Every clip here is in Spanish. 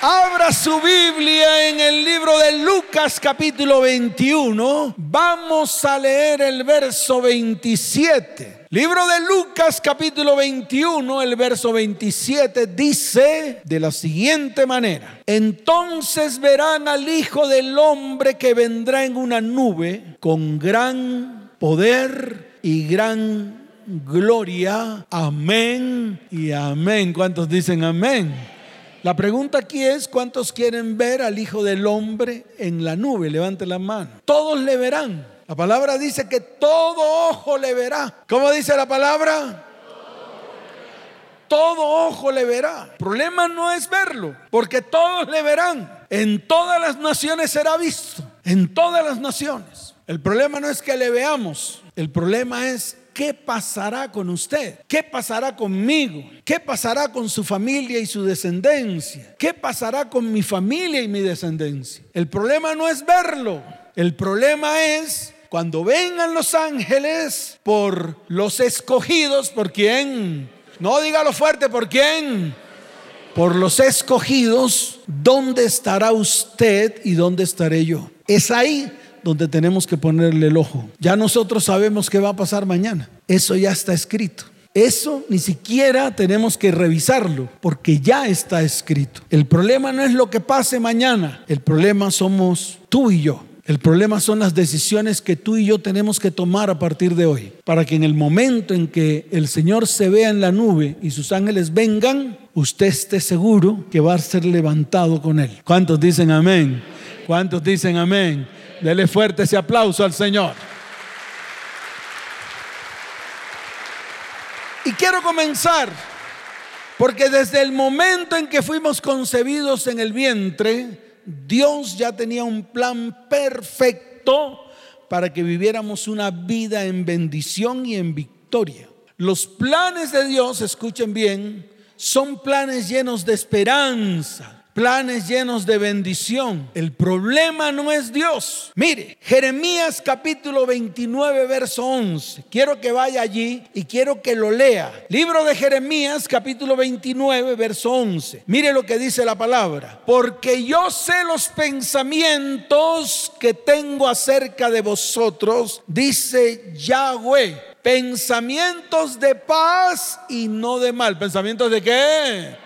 Abra su Biblia en el libro de Lucas capítulo 21. Vamos a leer el verso 27. Libro de Lucas capítulo 21, el verso 27 dice de la siguiente manera. Entonces verán al Hijo del Hombre que vendrá en una nube con gran poder y gran gloria. Amén y amén. ¿Cuántos dicen amén? La pregunta aquí es, ¿cuántos quieren ver al Hijo del Hombre en la nube? Levante la mano. Todos le verán. La palabra dice que todo ojo le verá. ¿Cómo dice la palabra? Todo ojo le verá. El problema no es verlo, porque todos le verán. En todas las naciones será visto. En todas las naciones. El problema no es que le veamos. El problema es ¿qué pasará con usted? ¿Qué pasará conmigo? ¿Qué pasará con su familia y su descendencia? ¿Qué pasará con mi familia y mi descendencia? El problema no es verlo, el problema es cuando vengan los ángeles por los escogidos, ¿por quién? No dígalo fuerte, ¿por quién? Por los escogidos, ¿dónde estará usted y dónde estaré yo? Es ahí donde tenemos que ponerle el ojo. Ya nosotros sabemos qué va a pasar mañana. Eso ya está escrito. Eso ni siquiera tenemos que revisarlo porque ya está escrito. El problema no es lo que pase mañana, el problema somos tú y yo. El problema son las decisiones que tú y yo tenemos que tomar a partir de hoy, para que en el momento en que el Señor se vea en la nube y sus ángeles vengan, usted esté seguro que va a ser levantado con él. ¿Cuántos dicen amén? ¿Cuántos dicen amén? Dele fuerte ese aplauso al Señor. Y quiero comenzar, porque desde el momento en que fuimos concebidos en el vientre, Dios ya tenía un plan perfecto para que viviéramos una vida en bendición y en victoria. Los planes de Dios, escuchen bien, son planes llenos de esperanza planes llenos de bendición. El problema no es Dios. Mire, Jeremías capítulo 29, verso 11. Quiero que vaya allí y quiero que lo lea. Libro de Jeremías capítulo 29, verso 11. Mire lo que dice la palabra. Porque yo sé los pensamientos que tengo acerca de vosotros, dice Yahweh pensamientos de paz y no de mal. ¿Pensamientos de qué?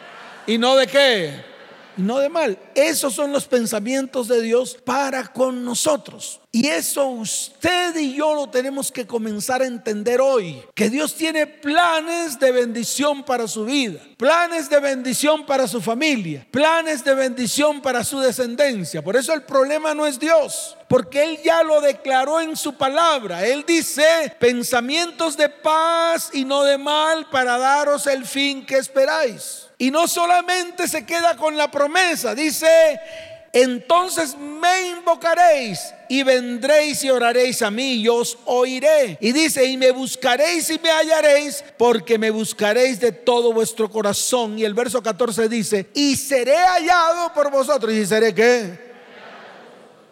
¿Y no de qué? No de mal. Esos son los pensamientos de Dios para con nosotros. Y eso usted y yo lo tenemos que comenzar a entender hoy. Que Dios tiene planes de bendición para su vida, planes de bendición para su familia, planes de bendición para su descendencia. Por eso el problema no es Dios, porque Él ya lo declaró en su palabra. Él dice, pensamientos de paz y no de mal para daros el fin que esperáis. Y no solamente se queda con la promesa, dice, entonces me invocaréis y vendréis y oraréis a mí y os oiré. Y dice, y me buscaréis y me hallaréis porque me buscaréis de todo vuestro corazón. Y el verso 14 dice, y seré hallado por vosotros. ¿Y seré qué?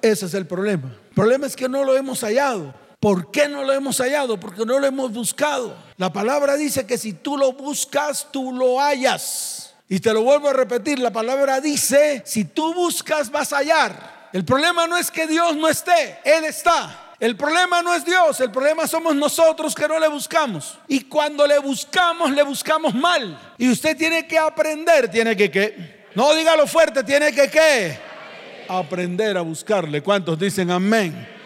Ese es el problema. El problema es que no lo hemos hallado. ¿Por qué no lo hemos hallado? Porque no lo hemos buscado. La palabra dice que si tú lo buscas, tú lo hallas. Y te lo vuelvo a repetir, la palabra dice, si tú buscas vas a hallar. El problema no es que Dios no esté, Él está. El problema no es Dios, el problema somos nosotros que no le buscamos. Y cuando le buscamos, le buscamos mal. Y usted tiene que aprender, tiene que qué. No dígalo fuerte, tiene que qué. Aprender a buscarle. ¿Cuántos dicen amén?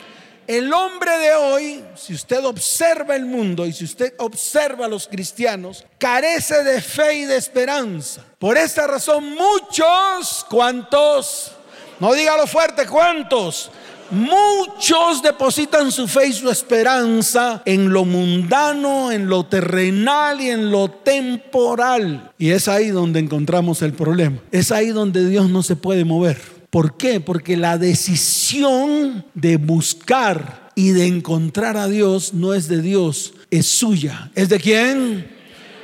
El hombre de hoy, si usted observa el mundo y si usted observa a los cristianos, carece de fe y de esperanza. Por esta razón muchos, ¿cuántos? No dígalo fuerte, ¿cuántos? Muchos depositan su fe y su esperanza en lo mundano, en lo terrenal y en lo temporal. Y es ahí donde encontramos el problema. Es ahí donde Dios no se puede mover. ¿Por qué? Porque la decisión de buscar y de encontrar a Dios no es de Dios, es suya. ¿Es de quién?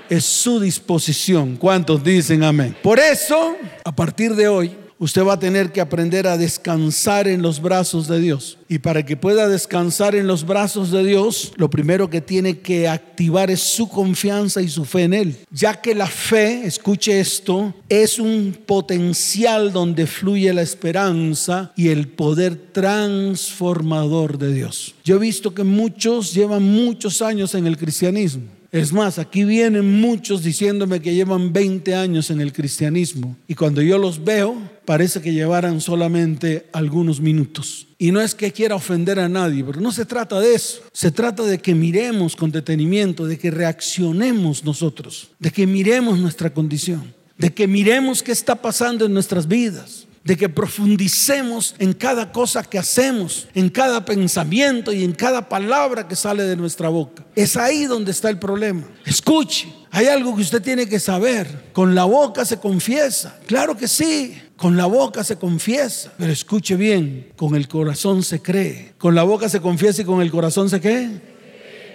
Es su disposición. ¿Cuántos dicen amén? Por eso, a partir de hoy, usted va a tener que aprender a descansar en los brazos de Dios. Y para que pueda descansar en los brazos de Dios, lo primero que tiene que activar es su confianza y su fe en Él. Ya que la fe, escuche esto, es un potencial donde fluye la esperanza y el poder transformador de Dios. Yo he visto que muchos llevan muchos años en el cristianismo es más, aquí vienen muchos diciéndome que llevan 20 años en el cristianismo y cuando yo los veo parece que llevaran solamente algunos minutos. Y no es que quiera ofender a nadie, pero no se trata de eso. Se trata de que miremos con detenimiento, de que reaccionemos nosotros, de que miremos nuestra condición, de que miremos qué está pasando en nuestras vidas de que profundicemos en cada cosa que hacemos, en cada pensamiento y en cada palabra que sale de nuestra boca. Es ahí donde está el problema. Escuche, hay algo que usted tiene que saber. Con la boca se confiesa. Claro que sí. Con la boca se confiesa. Pero escuche bien, con el corazón se cree. Con la boca se confiesa y con el corazón se qué?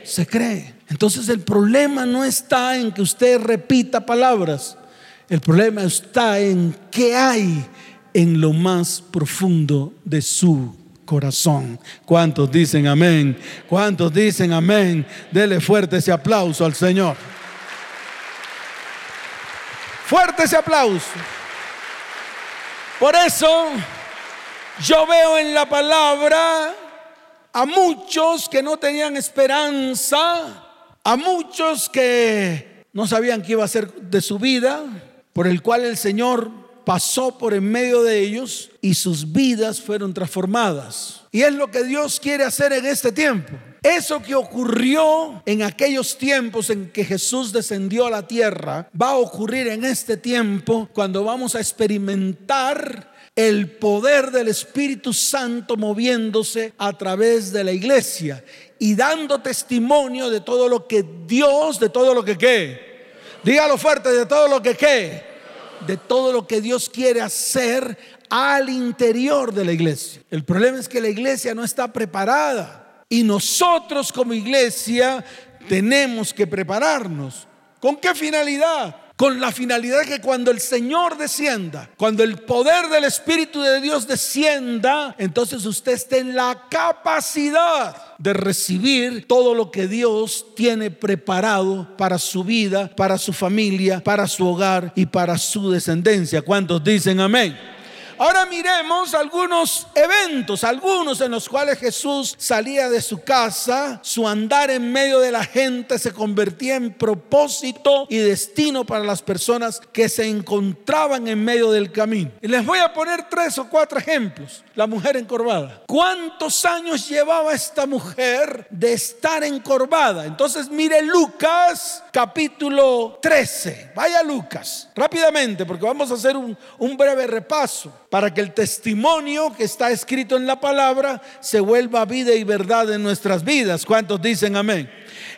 Se cree. Entonces el problema no está en que usted repita palabras. El problema está en qué hay en lo más profundo de su corazón. ¿Cuántos dicen amén? ¿Cuántos dicen amén? Dele fuerte ese aplauso al Señor. Fuerte ese aplauso. Por eso yo veo en la palabra a muchos que no tenían esperanza, a muchos que no sabían qué iba a ser de su vida, por el cual el Señor pasó por en medio de ellos y sus vidas fueron transformadas. Y es lo que Dios quiere hacer en este tiempo. Eso que ocurrió en aquellos tiempos en que Jesús descendió a la tierra, va a ocurrir en este tiempo cuando vamos a experimentar el poder del Espíritu Santo moviéndose a través de la iglesia y dando testimonio de todo lo que Dios, de todo lo que qué. Dígalo fuerte, de todo lo que qué de todo lo que Dios quiere hacer al interior de la iglesia. El problema es que la iglesia no está preparada y nosotros como iglesia tenemos que prepararnos. ¿Con qué finalidad? con la finalidad que cuando el Señor descienda, cuando el poder del Espíritu de Dios descienda, entonces usted esté en la capacidad de recibir todo lo que Dios tiene preparado para su vida, para su familia, para su hogar y para su descendencia. ¿Cuántos dicen amén? Ahora miremos algunos eventos, algunos en los cuales Jesús salía de su casa, su andar en medio de la gente se convertía en propósito y destino para las personas que se encontraban en medio del camino. Y les voy a poner tres o cuatro ejemplos. La mujer encorvada. ¿Cuántos años llevaba esta mujer de estar encorvada? Entonces mire Lucas capítulo 13. Vaya Lucas, rápidamente, porque vamos a hacer un, un breve repaso para que el testimonio que está escrito en la palabra se vuelva vida y verdad en nuestras vidas. ¿Cuántos dicen amén?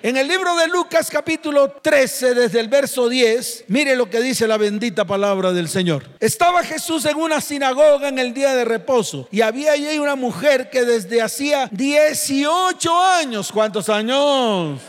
En el libro de Lucas capítulo 13, desde el verso 10, mire lo que dice la bendita palabra del Señor. Estaba Jesús en una sinagoga en el día de reposo y había allí una mujer que desde hacía 18 años, ¿cuántos años?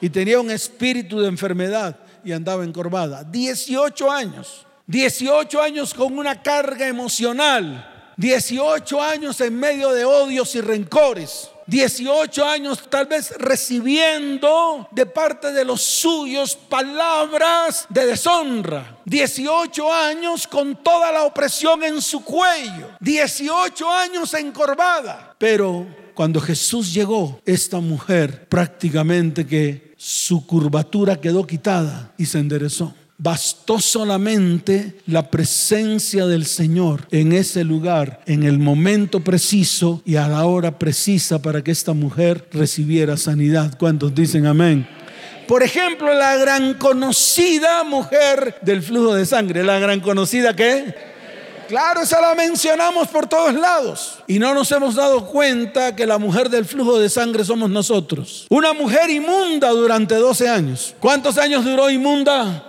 Y tenía un espíritu de enfermedad y andaba encorvada. 18 años. 18 años con una carga emocional, 18 años en medio de odios y rencores. 18 años tal vez recibiendo de parte de los suyos palabras de deshonra. 18 años con toda la opresión en su cuello. 18 años encorvada. Pero cuando Jesús llegó, esta mujer prácticamente que su curvatura quedó quitada y se enderezó. Bastó solamente la presencia del Señor en ese lugar, en el momento preciso y a la hora precisa para que esta mujer recibiera sanidad. ¿Cuántos dicen amén? Por ejemplo, la gran conocida mujer del flujo de sangre, la gran conocida que... Claro, esa la mencionamos por todos lados. Y no nos hemos dado cuenta que la mujer del flujo de sangre somos nosotros. Una mujer inmunda durante 12 años. ¿Cuántos años duró inmunda?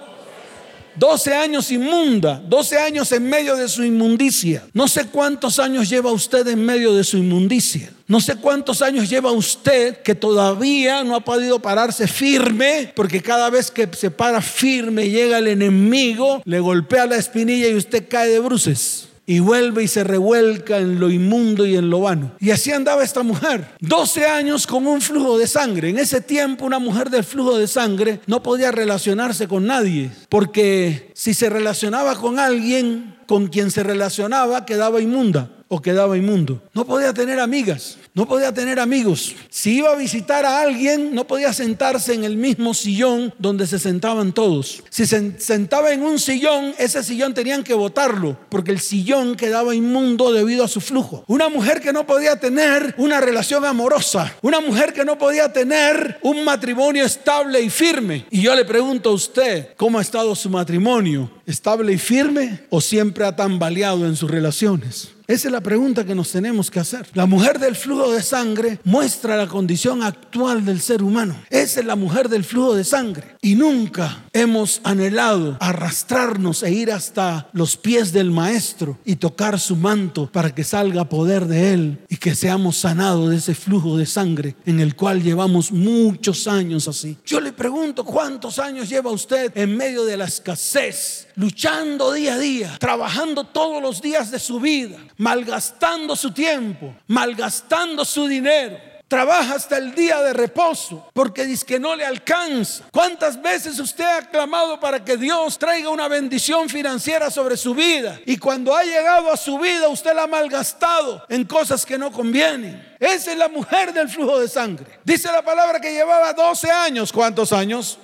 12 años inmunda, 12 años en medio de su inmundicia. No sé cuántos años lleva usted en medio de su inmundicia. No sé cuántos años lleva usted que todavía no ha podido pararse firme, porque cada vez que se para firme llega el enemigo, le golpea la espinilla y usted cae de bruces. Y vuelve y se revuelca en lo inmundo y en lo vano. Y así andaba esta mujer, 12 años con un flujo de sangre. En ese tiempo una mujer del flujo de sangre no podía relacionarse con nadie, porque si se relacionaba con alguien, con quien se relacionaba quedaba inmunda o quedaba inmundo. No podía tener amigas, no podía tener amigos. Si iba a visitar a alguien, no podía sentarse en el mismo sillón donde se sentaban todos. Si se sentaba en un sillón, ese sillón tenían que botarlo, porque el sillón quedaba inmundo debido a su flujo. Una mujer que no podía tener una relación amorosa, una mujer que no podía tener un matrimonio estable y firme. Y yo le pregunto a usted, ¿cómo ha estado su matrimonio? ¿Estable y firme o siempre ha tambaleado en sus relaciones? Esa es la pregunta que nos tenemos que hacer. La mujer del flujo de sangre muestra la condición actual del ser humano. Esa es la mujer del flujo de sangre. Y nunca hemos anhelado arrastrarnos e ir hasta los pies del maestro y tocar su manto para que salga poder de él y que seamos sanados de ese flujo de sangre en el cual llevamos muchos años así. Yo le pregunto, ¿cuántos años lleva usted en medio de la escasez? Luchando día a día, trabajando todos los días de su vida, malgastando su tiempo, malgastando su dinero. Trabaja hasta el día de reposo porque dice que no le alcanza. ¿Cuántas veces usted ha clamado para que Dios traiga una bendición financiera sobre su vida? Y cuando ha llegado a su vida usted la ha malgastado en cosas que no convienen. Esa es la mujer del flujo de sangre. Dice la palabra que llevaba 12 años. ¿Cuántos años?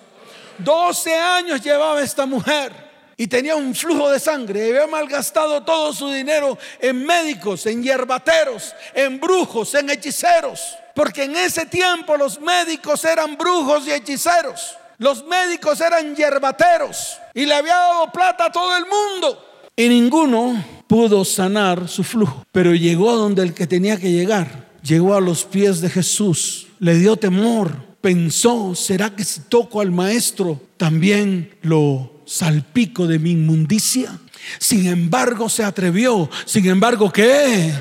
12 años llevaba esta mujer y tenía un flujo de sangre. Había malgastado todo su dinero en médicos, en hierbateros, en brujos, en hechiceros. Porque en ese tiempo los médicos eran brujos y hechiceros. Los médicos eran hierbateros y le había dado plata a todo el mundo. Y ninguno pudo sanar su flujo. Pero llegó donde el que tenía que llegar. Llegó a los pies de Jesús. Le dio temor. Pensó, ¿será que si toco al maestro también lo salpico de mi inmundicia. Sin embargo, se atrevió. Sin embargo, ¿qué?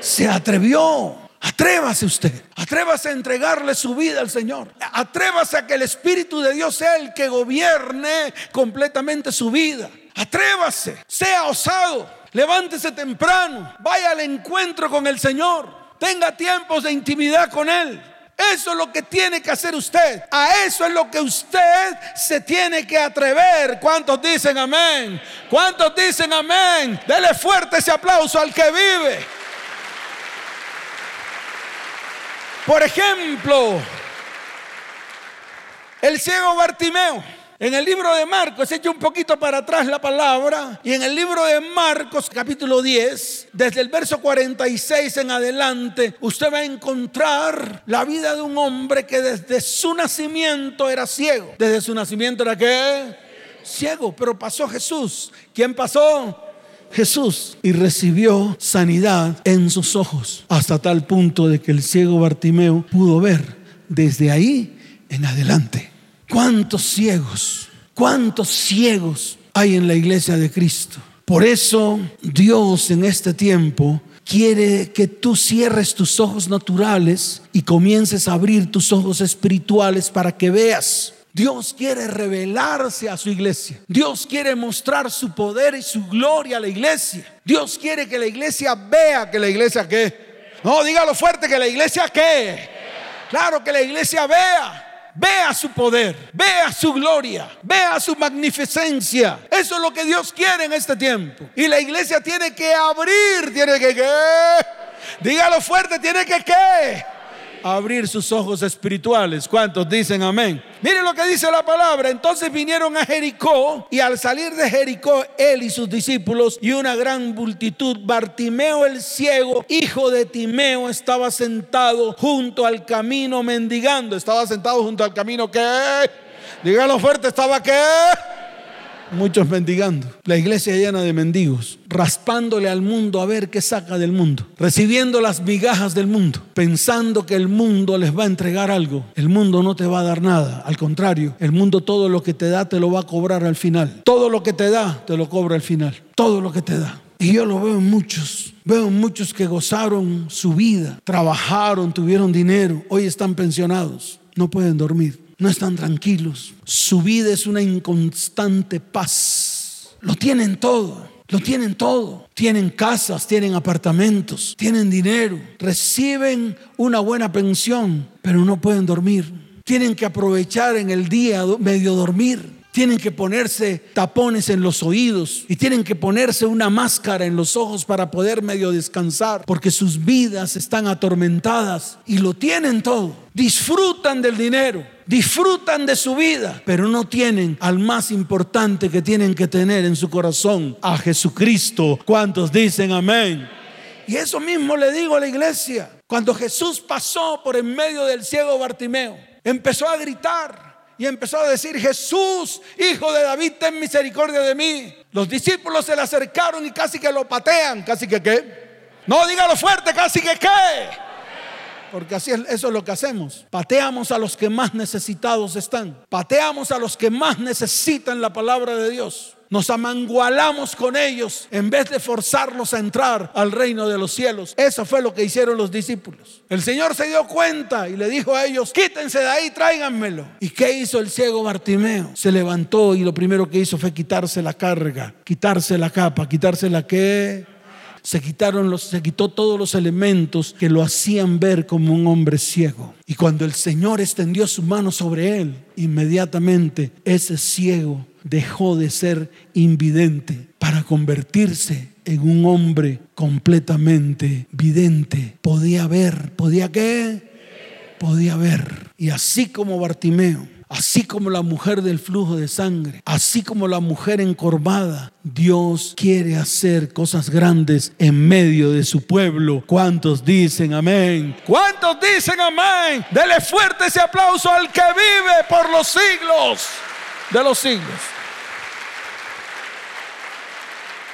Se atrevió. Atrévase usted, atrévase a entregarle su vida al Señor. Atrévase a que el Espíritu de Dios sea el que gobierne completamente su vida. Atrévase, sea osado, levántese temprano, vaya al encuentro con el Señor, tenga tiempos de intimidad con Él. Eso es lo que tiene que hacer usted. A eso es lo que usted se tiene que atrever. ¿Cuántos dicen amén? ¿Cuántos dicen amén? Dele fuerte ese aplauso al que vive. Por ejemplo, el ciego Bartimeo. En el libro de Marcos, echa un poquito para atrás la palabra, y en el libro de Marcos capítulo 10, desde el verso 46 en adelante, usted va a encontrar la vida de un hombre que desde su nacimiento era ciego. Desde su nacimiento era qué? Ciego, pero pasó Jesús. ¿Quién pasó? Jesús y recibió sanidad en sus ojos, hasta tal punto de que el ciego Bartimeo pudo ver desde ahí en adelante. ¿Cuántos ciegos, cuántos ciegos hay en la iglesia de Cristo? Por eso Dios en este tiempo quiere que tú cierres tus ojos naturales y comiences a abrir tus ojos espirituales para que veas. Dios quiere revelarse a su iglesia. Dios quiere mostrar su poder y su gloria a la iglesia. Dios quiere que la iglesia vea que la iglesia qué. No, dígalo fuerte que la iglesia qué. Claro que la iglesia vea Vea su poder, vea su gloria, vea su magnificencia. Eso es lo que Dios quiere en este tiempo. Y la iglesia tiene que abrir, tiene que qué. Dígalo fuerte, tiene que qué abrir sus ojos espirituales. ¿Cuántos dicen amén? Miren lo que dice la palabra. Entonces vinieron a Jericó y al salir de Jericó, él y sus discípulos y una gran multitud, Bartimeo el ciego, hijo de Timeo, estaba sentado junto al camino mendigando. Estaba sentado junto al camino que... Dígalo fuerte, estaba que muchos mendigando. La iglesia llena de mendigos, raspándole al mundo a ver qué saca del mundo, recibiendo las migajas del mundo, pensando que el mundo les va a entregar algo. El mundo no te va a dar nada, al contrario, el mundo todo lo que te da te lo va a cobrar al final. Todo lo que te da te lo cobra al final. Todo lo que te da. Y yo lo veo en muchos. Veo muchos que gozaron su vida, trabajaron, tuvieron dinero, hoy están pensionados, no pueden dormir no están tranquilos. Su vida es una inconstante paz. Lo tienen todo. Lo tienen todo. Tienen casas, tienen apartamentos, tienen dinero, reciben una buena pensión, pero no pueden dormir. Tienen que aprovechar en el día medio dormir tienen que ponerse tapones en los oídos y tienen que ponerse una máscara en los ojos para poder medio descansar, porque sus vidas están atormentadas y lo tienen todo. Disfrutan del dinero, disfrutan de su vida, pero no tienen al más importante que tienen que tener en su corazón, a Jesucristo. ¿Cuántos dicen amén? Y eso mismo le digo a la iglesia. Cuando Jesús pasó por en medio del ciego Bartimeo, empezó a gritar y empezó a decir, Jesús, hijo de David, ten misericordia de mí. Los discípulos se le acercaron y casi que lo patean, casi que qué. No, dígalo fuerte, casi que qué. Porque así es, eso es lo que hacemos. Pateamos a los que más necesitados están. Pateamos a los que más necesitan la palabra de Dios nos amangualamos con ellos en vez de forzarlos a entrar al reino de los cielos. Eso fue lo que hicieron los discípulos. El Señor se dio cuenta y le dijo a ellos, quítense de ahí, tráiganmelo. ¿Y qué hizo el ciego Bartimeo? Se levantó y lo primero que hizo fue quitarse la carga, quitarse la capa, quitarse la que se quitaron se quitó todos los elementos que lo hacían ver como un hombre ciego. Y cuando el Señor extendió su mano sobre él, inmediatamente ese ciego dejó de ser invidente para convertirse en un hombre completamente vidente. Podía ver, ¿podía qué? Podía ver. Y así como Bartimeo, así como la mujer del flujo de sangre, así como la mujer encorvada, Dios quiere hacer cosas grandes en medio de su pueblo. ¿Cuántos dicen amén? ¿Cuántos dicen amén? Dele fuerte ese aplauso al que vive por los siglos de los siglos.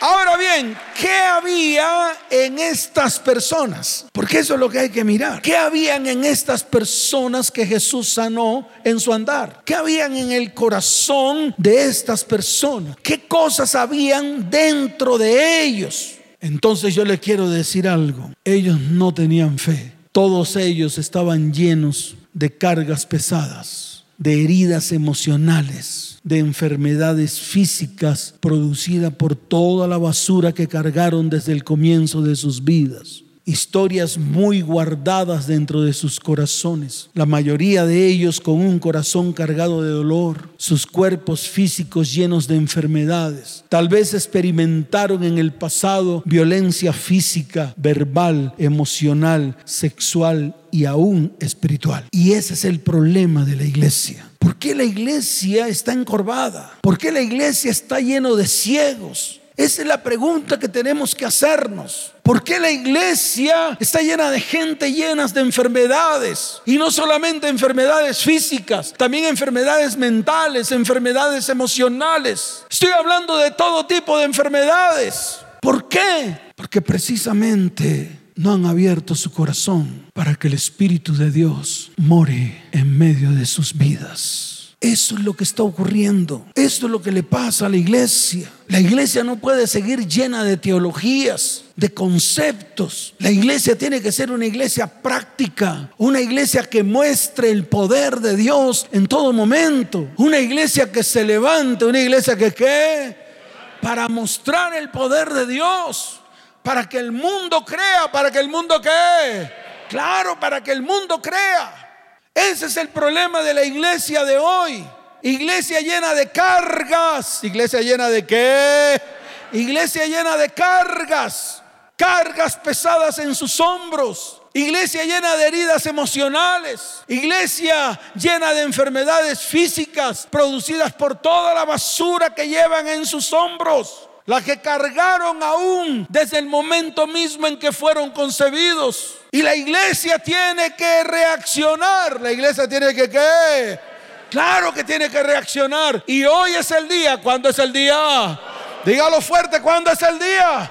Ahora bien, ¿qué había en estas personas? Porque eso es lo que hay que mirar. ¿Qué habían en estas personas que Jesús sanó en su andar? ¿Qué habían en el corazón de estas personas? ¿Qué cosas habían dentro de ellos? Entonces yo le quiero decir algo. Ellos no tenían fe. Todos ellos estaban llenos de cargas pesadas, de heridas emocionales de enfermedades físicas producida por toda la basura que cargaron desde el comienzo de sus vidas. Historias muy guardadas dentro de sus corazones, la mayoría de ellos con un corazón cargado de dolor, sus cuerpos físicos llenos de enfermedades. Tal vez experimentaron en el pasado violencia física, verbal, emocional, sexual y aún espiritual. Y ese es el problema de la iglesia ¿Por qué la iglesia está encorvada? ¿Por qué la iglesia está lleno de ciegos? Esa es la pregunta que tenemos que hacernos. ¿Por qué la iglesia está llena de gente llenas de enfermedades? Y no solamente enfermedades físicas, también enfermedades mentales, enfermedades emocionales. Estoy hablando de todo tipo de enfermedades. ¿Por qué? Porque precisamente no han abierto su corazón para que el Espíritu de Dios more en medio de sus vidas. Eso es lo que está ocurriendo. Esto es lo que le pasa a la iglesia. La iglesia no puede seguir llena de teologías, de conceptos. La iglesia tiene que ser una iglesia práctica, una iglesia que muestre el poder de Dios en todo momento, una iglesia que se levante, una iglesia que qué, para mostrar el poder de Dios para que el mundo crea, para que el mundo qué. Claro, para que el mundo crea. Ese es el problema de la iglesia de hoy. Iglesia llena de cargas. Iglesia llena de qué? Iglesia llena de cargas. Cargas pesadas en sus hombros. Iglesia llena de heridas emocionales. Iglesia llena de enfermedades físicas producidas por toda la basura que llevan en sus hombros la que cargaron aún desde el momento mismo en que fueron concebidos. Y la iglesia tiene que reaccionar. La iglesia tiene que qué? Claro que tiene que reaccionar. Y hoy es el día. ¿Cuándo es el día? Dígalo fuerte, ¿cuándo es el día?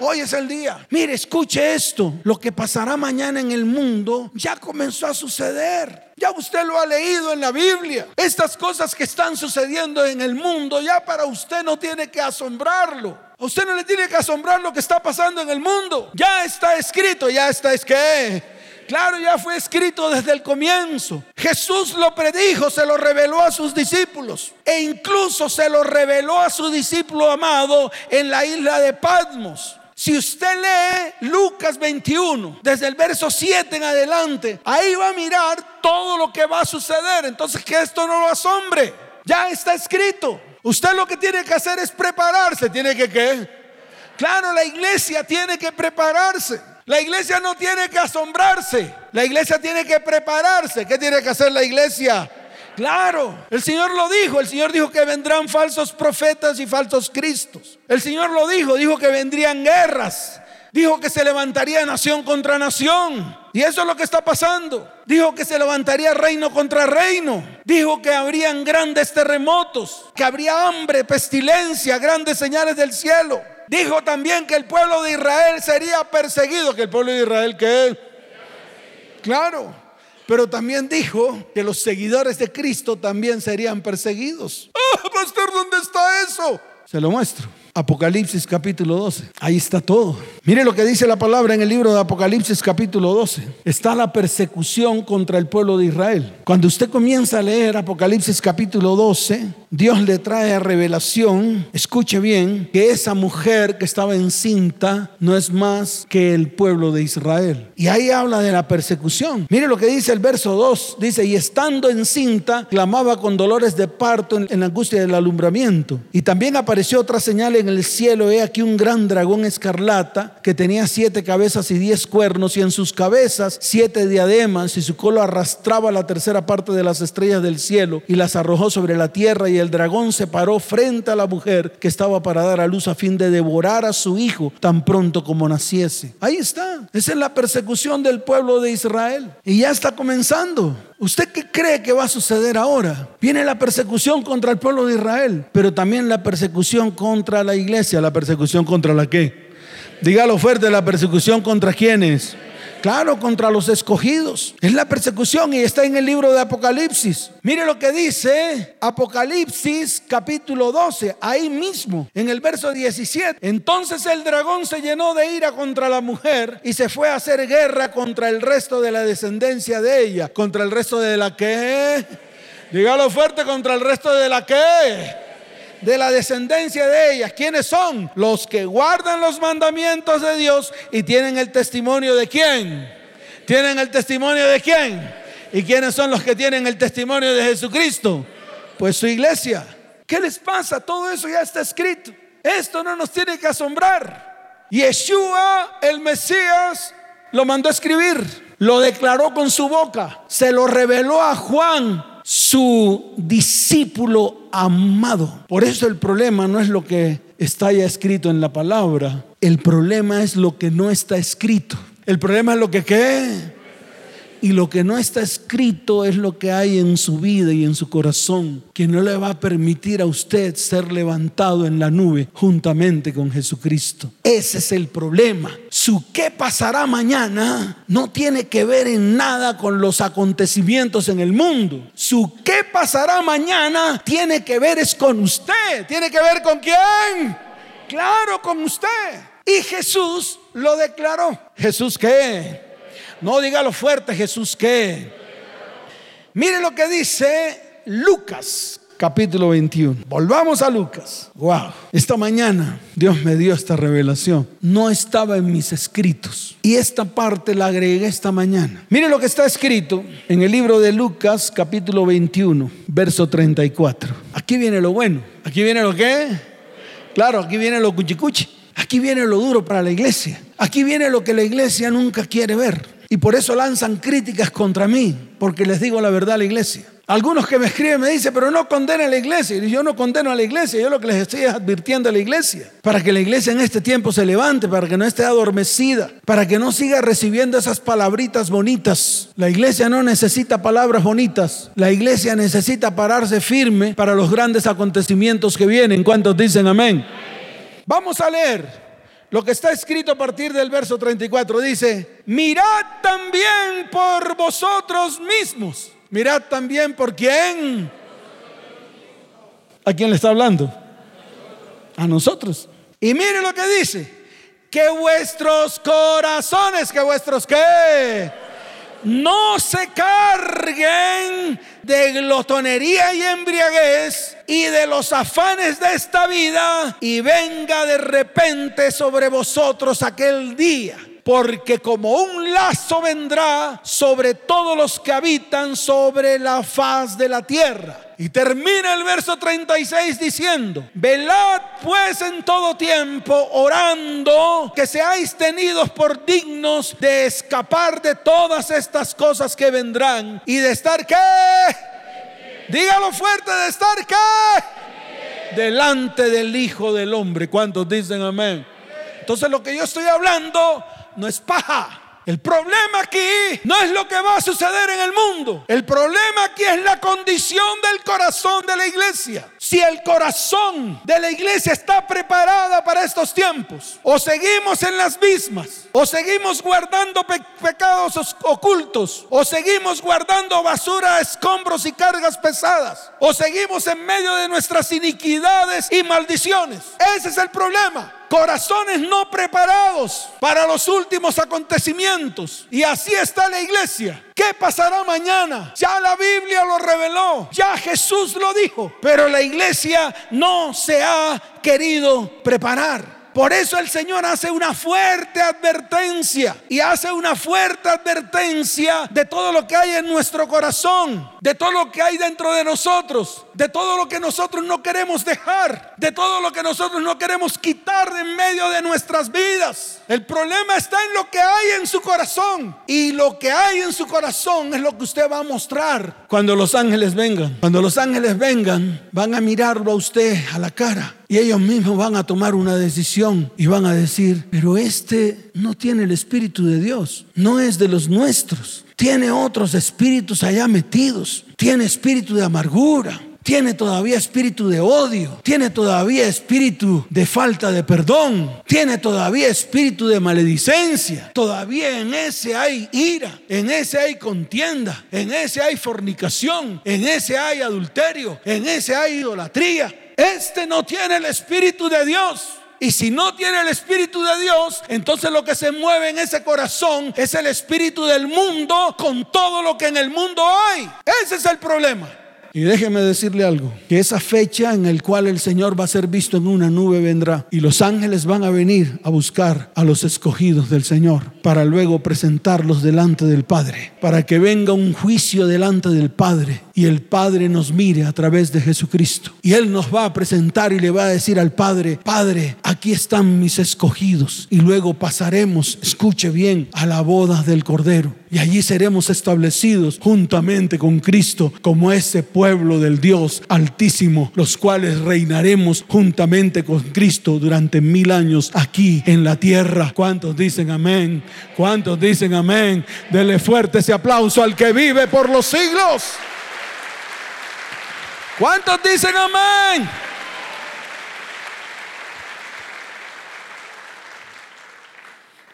Hoy es el día. Mire, escuche esto. Lo que pasará mañana en el mundo ya comenzó a suceder. Ya usted lo ha leído en la Biblia. Estas cosas que están sucediendo en el mundo ya para usted no tiene que asombrarlo. A usted no le tiene que asombrar lo que está pasando en el mundo. Ya está escrito, ya está es que Claro, ya fue escrito desde el comienzo. Jesús lo predijo, se lo reveló a sus discípulos e incluso se lo reveló a su discípulo amado en la isla de Patmos. Si usted lee Lucas 21, desde el verso 7 en adelante, ahí va a mirar todo lo que va a suceder. Entonces que esto no lo asombre. Ya está escrito. Usted lo que tiene que hacer es prepararse. ¿Tiene que qué? Claro, la iglesia tiene que prepararse. La iglesia no tiene que asombrarse. La iglesia tiene que prepararse. ¿Qué tiene que hacer la iglesia? Claro, el Señor lo dijo. El Señor dijo que vendrán falsos profetas y falsos cristos. El Señor lo dijo. Dijo que vendrían guerras. Dijo que se levantaría nación contra nación. Y eso es lo que está pasando. Dijo que se levantaría reino contra reino. Dijo que habrían grandes terremotos, que habría hambre, pestilencia, grandes señales del cielo. Dijo también que el pueblo de Israel sería perseguido, que el pueblo de Israel que es. Claro, pero también dijo que los seguidores de Cristo también serían perseguidos. Ah, pastor, ¿dónde está eso? Se lo muestro. Apocalipsis capítulo 12. Ahí está todo. Mire lo que dice la palabra en el libro de Apocalipsis capítulo 12. Está la persecución contra el pueblo de Israel. Cuando usted comienza a leer Apocalipsis capítulo 12, Dios le trae revelación, escuche bien, que esa mujer que estaba encinta no es más que el pueblo de Israel. Y ahí habla de la persecución. Mire lo que dice el verso 2. Dice, y estando encinta, clamaba con dolores de parto en, la angustia del alumbramiento. Y también apareció otra señal en el cielo, he aquí un gran dragón escarlata que tenía siete cabezas y diez cuernos y en sus cabezas siete diademas y su cola arrastraba la tercera parte de las estrellas del cielo y las arrojó sobre la tierra y el dragón se paró frente a la mujer que estaba para dar a luz a fin de devorar a su hijo tan pronto como naciese. Ahí está. Esa es la persecución del pueblo de Israel. Y ya está comenzando. ¿Usted qué cree que va a suceder ahora? Viene la persecución contra el pueblo de Israel, pero también la persecución contra la iglesia. ¿La persecución contra la qué? Dígalo fuerte, la persecución contra quiénes? Claro, contra los escogidos. Es la persecución y está en el libro de Apocalipsis. Mire lo que dice Apocalipsis capítulo 12, ahí mismo, en el verso 17. Entonces el dragón se llenó de ira contra la mujer y se fue a hacer guerra contra el resto de la descendencia de ella. ¿Contra el resto de la que? Dígalo fuerte, contra el resto de la que de la descendencia de ellas. ¿Quiénes son? Los que guardan los mandamientos de Dios y tienen el testimonio de quién. ¿Tienen el testimonio de quién? ¿Y quiénes son los que tienen el testimonio de Jesucristo? Pues su iglesia. ¿Qué les pasa? Todo eso ya está escrito. Esto no nos tiene que asombrar. Yeshua, el Mesías, lo mandó a escribir. Lo declaró con su boca. Se lo reveló a Juan su discípulo amado. Por eso el problema no es lo que está ya escrito en la palabra, el problema es lo que no está escrito. El problema es lo que qué y lo que no está escrito es lo que hay en su vida y en su corazón, que no le va a permitir a usted ser levantado en la nube juntamente con Jesucristo. Ese es el problema. Su qué pasará mañana no tiene que ver en nada con los acontecimientos en el mundo. Su qué pasará mañana tiene que ver es con usted. ¿Tiene que ver con quién? Claro, con usted. Y Jesús lo declaró. ¿Jesús qué? No dígalo fuerte, Jesús, ¿qué? Mire lo que dice Lucas, capítulo 21. Volvamos a Lucas. Wow, esta mañana Dios me dio esta revelación. No estaba en mis escritos. Y esta parte la agregué esta mañana. Mire lo que está escrito en el libro de Lucas, capítulo 21, verso 34. Aquí viene lo bueno. Aquí viene lo que. Claro, aquí viene lo cuchicuchi. Aquí viene lo duro para la iglesia. Aquí viene lo que la iglesia nunca quiere ver. Y por eso lanzan críticas contra mí, porque les digo la verdad a la iglesia. Algunos que me escriben me dicen, pero no condena a la iglesia. Y yo no condeno a la iglesia, yo lo que les estoy advirtiendo a la iglesia. Para que la iglesia en este tiempo se levante, para que no esté adormecida, para que no siga recibiendo esas palabritas bonitas. La iglesia no necesita palabras bonitas, la iglesia necesita pararse firme para los grandes acontecimientos que vienen. ¿Cuántos dicen amén? Vamos a leer lo que está escrito a partir del verso 34 dice, mirad también por vosotros mismos. Mirad también por quién. ¿A quién le está hablando? A nosotros. Y mire lo que dice, que vuestros corazones, que vuestros qué, no se carguen de glotonería y embriaguez y de los afanes de esta vida y venga de repente sobre vosotros aquel día porque como un lazo vendrá sobre todos los que habitan sobre la faz de la tierra. Y termina el verso 36 diciendo, velad pues en todo tiempo orando que seáis tenidos por dignos de escapar de todas estas cosas que vendrán y de estar qué. Dígalo fuerte, de estar qué. Delante del Hijo del Hombre. ¿Cuántos dicen amén? Entonces lo que yo estoy hablando no es paja. El problema aquí no es lo que va a suceder en el mundo. El problema aquí es la condición del corazón de la iglesia. Si el corazón de la iglesia está preparada para estos tiempos, o seguimos en las mismas, o seguimos guardando pecados ocultos, o seguimos guardando basura, escombros y cargas pesadas, o seguimos en medio de nuestras iniquidades y maldiciones. Ese es el problema corazones no preparados para los últimos acontecimientos. Y así está la iglesia. ¿Qué pasará mañana? Ya la Biblia lo reveló, ya Jesús lo dijo, pero la iglesia no se ha querido preparar. Por eso el Señor hace una fuerte advertencia y hace una fuerte advertencia de todo lo que hay en nuestro corazón, de todo lo que hay dentro de nosotros, de todo lo que nosotros no queremos dejar, de todo lo que nosotros no queremos quitar de en medio de nuestras vidas. El problema está en lo que hay en su corazón y lo que hay en su corazón es lo que usted va a mostrar cuando los ángeles vengan. Cuando los ángeles vengan, van a mirarlo a usted a la cara y ellos mismos van a tomar una decisión y van a decir, pero este no tiene el Espíritu de Dios, no es de los nuestros, tiene otros espíritus allá metidos, tiene espíritu de amargura, tiene todavía espíritu de odio, tiene todavía espíritu de falta de perdón, tiene todavía espíritu de maledicencia, todavía en ese hay ira, en ese hay contienda, en ese hay fornicación, en ese hay adulterio, en ese hay idolatría. Este no tiene el Espíritu de Dios. Y si no tiene el Espíritu de Dios, entonces lo que se mueve en ese corazón es el Espíritu del mundo con todo lo que en el mundo hay. Ese es el problema. Y déjeme decirle algo, que esa fecha en el cual el Señor va a ser visto en una nube vendrá y los ángeles van a venir a buscar a los escogidos del Señor para luego presentarlos delante del Padre, para que venga un juicio delante del Padre y el Padre nos mire a través de Jesucristo. Y Él nos va a presentar y le va a decir al Padre, Padre, aquí están mis escogidos. Y luego pasaremos, escuche bien, a la boda del Cordero. Y allí seremos establecidos juntamente con Cristo como ese pueblo del Dios altísimo, los cuales reinaremos juntamente con Cristo durante mil años aquí en la tierra. ¿Cuántos dicen amén? ¿Cuántos dicen amén? Dele fuerte ese aplauso al que vive por los siglos. ¿Cuántos dicen amén?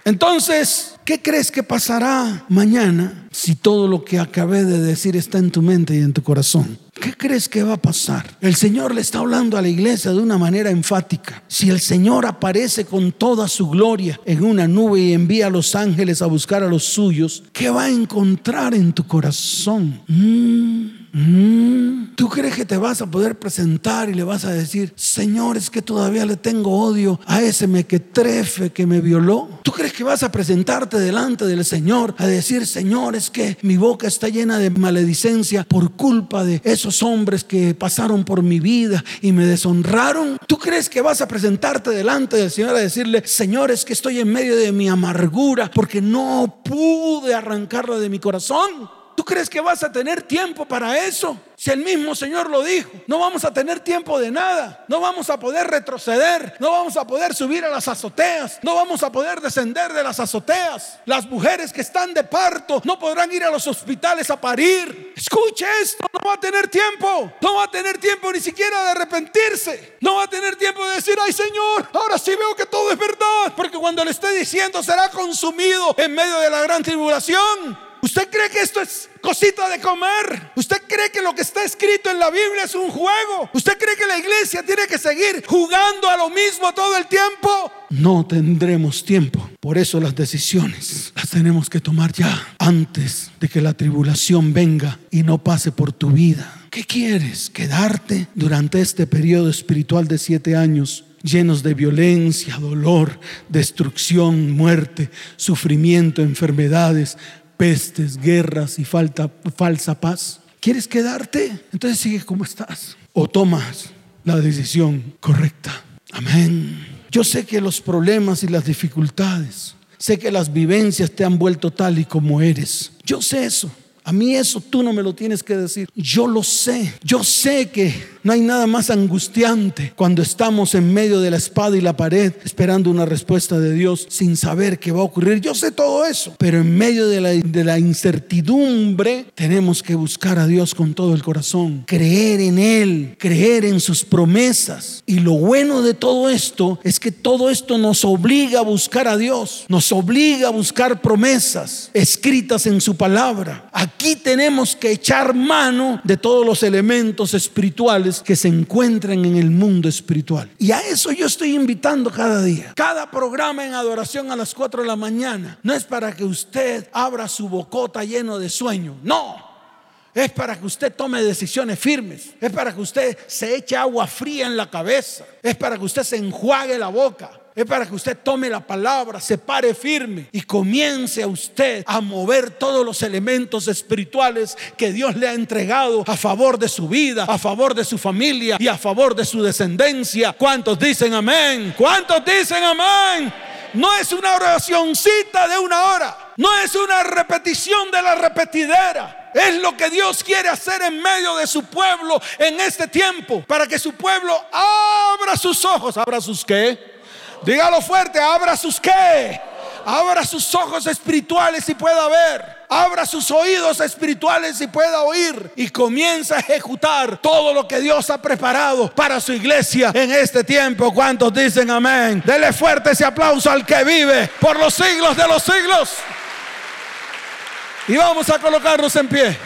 Entonces, ¿qué crees que pasará mañana si todo lo que acabé de decir está en tu mente y en tu corazón? ¿Qué crees que va a pasar? El Señor le está hablando a la iglesia de una manera enfática. Si el Señor aparece con toda su gloria en una nube y envía a los ángeles a buscar a los suyos, ¿qué va a encontrar en tu corazón? Mm. Mm. ¿Tú crees que te vas a poder presentar y le vas a decir, Señor, es que todavía le tengo odio a ese mequetrefe que me violó? ¿Tú crees que vas a presentarte delante del Señor a decir, Señor, es que mi boca está llena de maledicencia por culpa de esos hombres que pasaron por mi vida y me deshonraron? ¿Tú crees que vas a presentarte delante del Señor a decirle, Señor, es que estoy en medio de mi amargura porque no pude arrancarla de mi corazón? ¿Tú crees que vas a tener tiempo para eso? Si el mismo Señor lo dijo, no vamos a tener tiempo de nada, no vamos a poder retroceder, no vamos a poder subir a las azoteas, no vamos a poder descender de las azoteas. Las mujeres que están de parto no podrán ir a los hospitales a parir. Escuche esto, no va a tener tiempo, no va a tener tiempo ni siquiera de arrepentirse, no va a tener tiempo de decir, ay Señor, ahora sí veo que todo es verdad, porque cuando le esté diciendo será consumido en medio de la gran tribulación. ¿Usted cree que esto es cosita de comer? ¿Usted cree que lo que está escrito en la Biblia es un juego? ¿Usted cree que la iglesia tiene que seguir jugando a lo mismo todo el tiempo? No tendremos tiempo. Por eso las decisiones las tenemos que tomar ya. antes de que la tribulación venga y no pase por tu vida. ¿Qué quieres? ¿Quedarte durante este periodo espiritual de siete años? llenos de violencia, dolor, destrucción, muerte, sufrimiento, enfermedades, pestes, guerras y falta, falsa paz. ¿Quieres quedarte? Entonces sigue como estás. O tomas la decisión correcta. Amén. Yo sé que los problemas y las dificultades, sé que las vivencias te han vuelto tal y como eres. Yo sé eso. A mí eso tú no me lo tienes que decir. Yo lo sé. Yo sé que no hay nada más angustiante cuando estamos en medio de la espada y la pared esperando una respuesta de Dios sin saber qué va a ocurrir. Yo sé todo eso. Pero en medio de la, incertidumbre tenemos que buscar a Dios con todo el corazón. Creer en Él. Creer en sus promesas. Y lo bueno de todo esto es que todo esto nos obliga a buscar a Dios. Nos obliga a buscar promesas escritas en su palabra. Tenemos que echar mano de todos los elementos espirituales que se encuentran en el mundo espiritual. Y a eso yo estoy invitando cada día. Cada programa en adoración a las 4 de la mañana no es para que usted abra su bocota lleno de sueño. No. Es para que usted tome decisiones firmes. Es para que usted se eche agua fría en la cabeza. Es para que usted se enjuague la boca es para que usted tome la palabra, se pare firme y comience a usted a mover todos los elementos espirituales que Dios le ha entregado a favor de su vida, a favor de su familia y a favor de su descendencia. ¿Cuántos dicen amén? ¿Cuántos dicen amén? No es una oracióncita de una hora, no es una repetición de la repetidera. Es lo que Dios quiere hacer en medio de su pueblo en este tiempo, para que su pueblo abra sus ojos, abra sus qué? Dígalo fuerte, abra sus qué. Abra sus ojos espirituales y pueda ver. Abra sus oídos espirituales y pueda oír. Y comienza a ejecutar todo lo que Dios ha preparado para su iglesia en este tiempo. ¿Cuántos dicen amén? Dele fuerte ese aplauso al que vive por los siglos de los siglos. Y vamos a colocarnos en pie.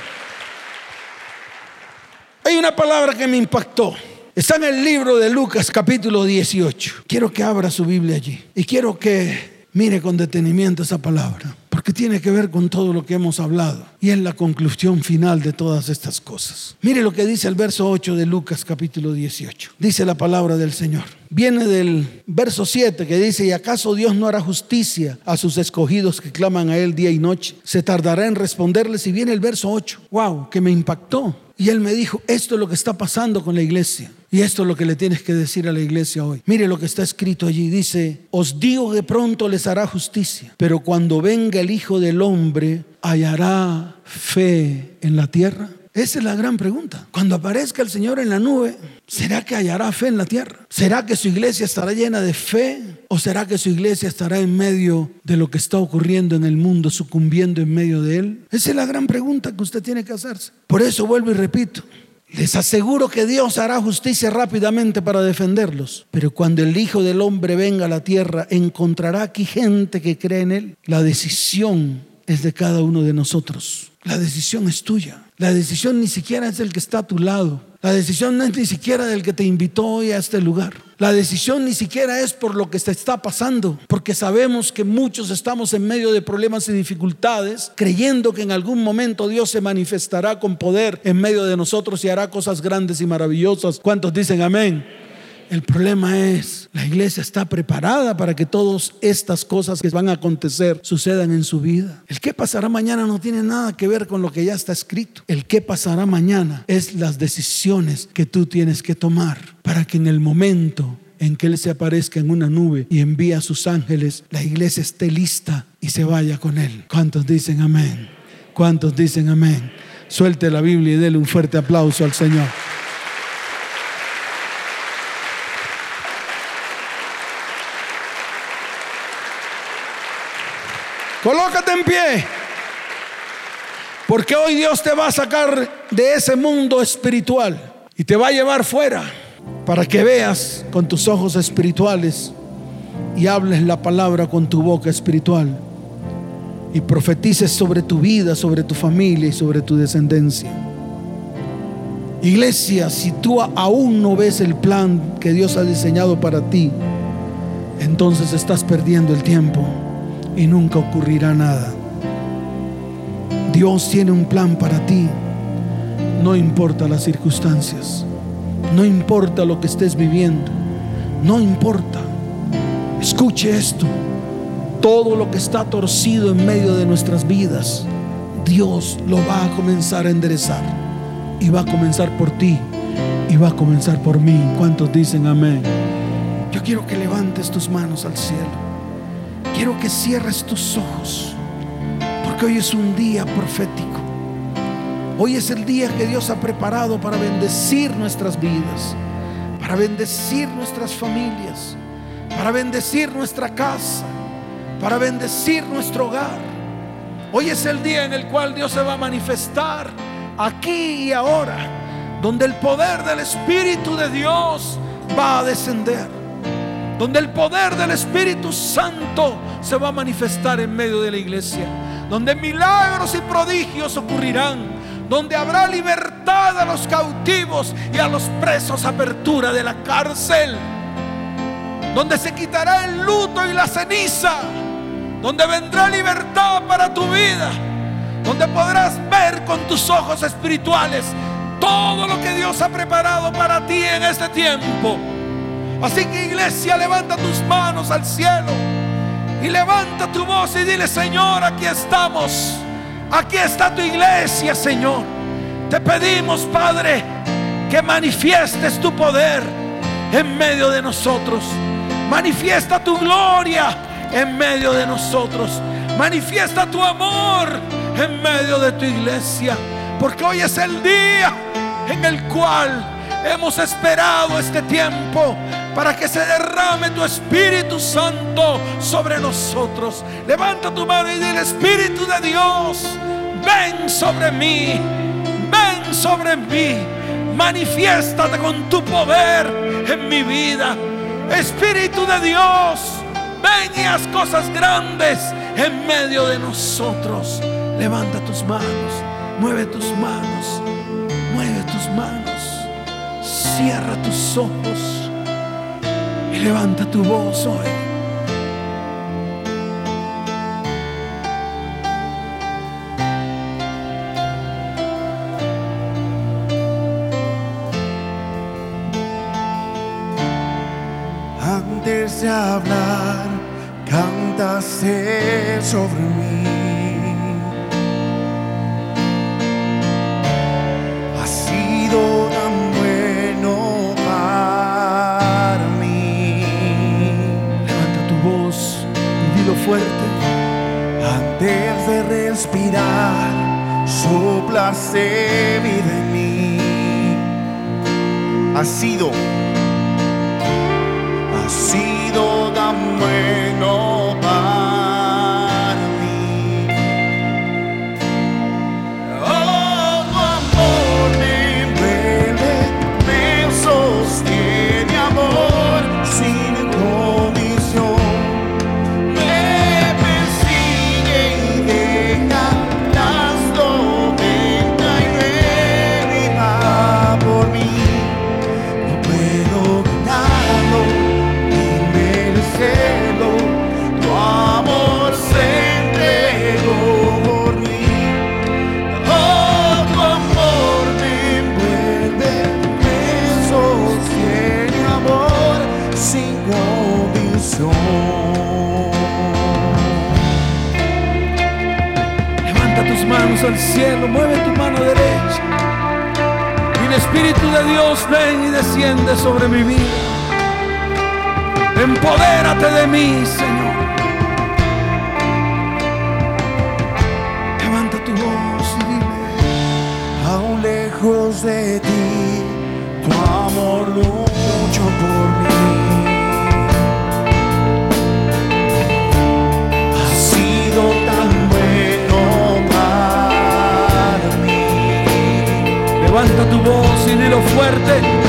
Hay una palabra que me impactó. Está en el libro de Lucas capítulo 18. Quiero que abra su Biblia allí y quiero que mire con detenimiento esa palabra, porque tiene que ver con todo lo que hemos hablado y es la conclusión final de todas estas cosas. Mire lo que dice el verso 8 de Lucas capítulo 18. Dice la palabra del Señor. Viene del verso 7 que dice, ¿y acaso Dios no hará justicia a sus escogidos que claman a Él día y noche? Se tardará en responderles y viene el verso 8. Wow, que me impactó. Y él me dijo, esto es lo que está pasando con la iglesia. Y esto es lo que le tienes que decir a la iglesia hoy. Mire lo que está escrito allí. Dice, os digo que pronto les hará justicia, pero cuando venga el Hijo del Hombre, hallará fe en la tierra. Esa es la gran pregunta. Cuando aparezca el Señor en la nube, ¿será que hallará fe en la tierra? ¿Será que su iglesia estará llena de fe? ¿O será que su iglesia estará en medio de lo que está ocurriendo en el mundo, sucumbiendo en medio de él? Esa es la gran pregunta que usted tiene que hacerse. Por eso vuelvo y repito. Les aseguro que Dios hará justicia rápidamente para defenderlos. Pero cuando el Hijo del Hombre venga a la tierra, ¿encontrará aquí gente que cree en Él? La decisión es de cada uno de nosotros. La decisión es tuya. La decisión ni siquiera es del que está a tu lado. La decisión no es ni siquiera del que te invitó hoy a este lugar. La decisión ni siquiera es por lo que se está pasando, porque sabemos que muchos estamos en medio de problemas y dificultades, creyendo que en algún momento Dios se manifestará con poder en medio de nosotros y hará cosas grandes y maravillosas. ¿Cuántos dicen amén? El problema es, la iglesia está preparada para que todas estas cosas que van a acontecer sucedan en su vida. El qué pasará mañana no tiene nada que ver con lo que ya está escrito. El qué pasará mañana es las decisiones que tú tienes que tomar para que en el momento en que Él se aparezca en una nube y envía a sus ángeles, la iglesia esté lista y se vaya con Él. ¿Cuántos dicen amén? ¿Cuántos dicen amén? Suelte la Biblia y déle un fuerte aplauso al Señor. Colócate en pie. Porque hoy Dios te va a sacar de ese mundo espiritual y te va a llevar fuera para que veas con tus ojos espirituales y hables la palabra con tu boca espiritual y profetices sobre tu vida, sobre tu familia y sobre tu descendencia. Iglesia, si tú aún no ves el plan que Dios ha diseñado para ti, entonces estás perdiendo el tiempo y nunca ocurrirá nada. Dios tiene un plan para ti. No importa las circunstancias. No importa lo que estés viviendo. No importa. Escuche esto. Todo lo que está torcido en medio de nuestras vidas, Dios lo va a comenzar a enderezar. Y va a comenzar por ti. Y va a comenzar por mí. ¿Cuántos dicen amén? Yo quiero que levantes tus manos al cielo. Quiero que cierres tus ojos. Porque hoy es un día profético. Hoy es el día que Dios ha preparado para bendecir nuestras vidas, para bendecir nuestras familias, para bendecir nuestra casa, para bendecir nuestro hogar. Hoy es el día en el cual Dios se va a manifestar aquí y ahora, donde el poder del Espíritu de Dios va a descender, donde el poder del Espíritu Santo se va a manifestar en medio de la iglesia, donde milagros y prodigios ocurrirán donde habrá libertad a los cautivos y a los presos, apertura de la cárcel, donde se quitará el luto y la ceniza, donde vendrá libertad para tu vida, donde podrás ver con tus ojos espirituales todo lo que Dios ha preparado para ti en este tiempo. Así que iglesia, levanta tus manos al cielo y levanta tu voz y dile, Señor, aquí estamos. Aquí está tu iglesia, Señor. Te pedimos, Padre, que manifiestes tu poder en medio de nosotros. Manifiesta tu gloria en medio de nosotros. Manifiesta tu amor en medio de tu iglesia. Porque hoy es el día en el cual hemos esperado este tiempo para que se derrame tu Espíritu Santo sobre nosotros. Levanta tu mano y dile, Espíritu de Dios, ven sobre mí, ven sobre mí, manifiéstate con tu poder en mi vida. Espíritu de Dios, ven y haz cosas grandes en medio de nosotros. Levanta tus manos, mueve tus manos, mueve tus manos, cierra tus ojos y levanta tu voz hoy. Antes de hablar, cantaste sobre mí. Antes de respirar, soplaste vida en mí. Ha sido, ha sido tan al cielo, mueve tu mano derecha. Y el Espíritu de Dios ven y desciende sobre mi vida. Empodérate de mí, Señor. Levanta tu voz y dile, aún lejos de ti, tu amor lucho por mí. Levanta tu voz y dilo fuerte.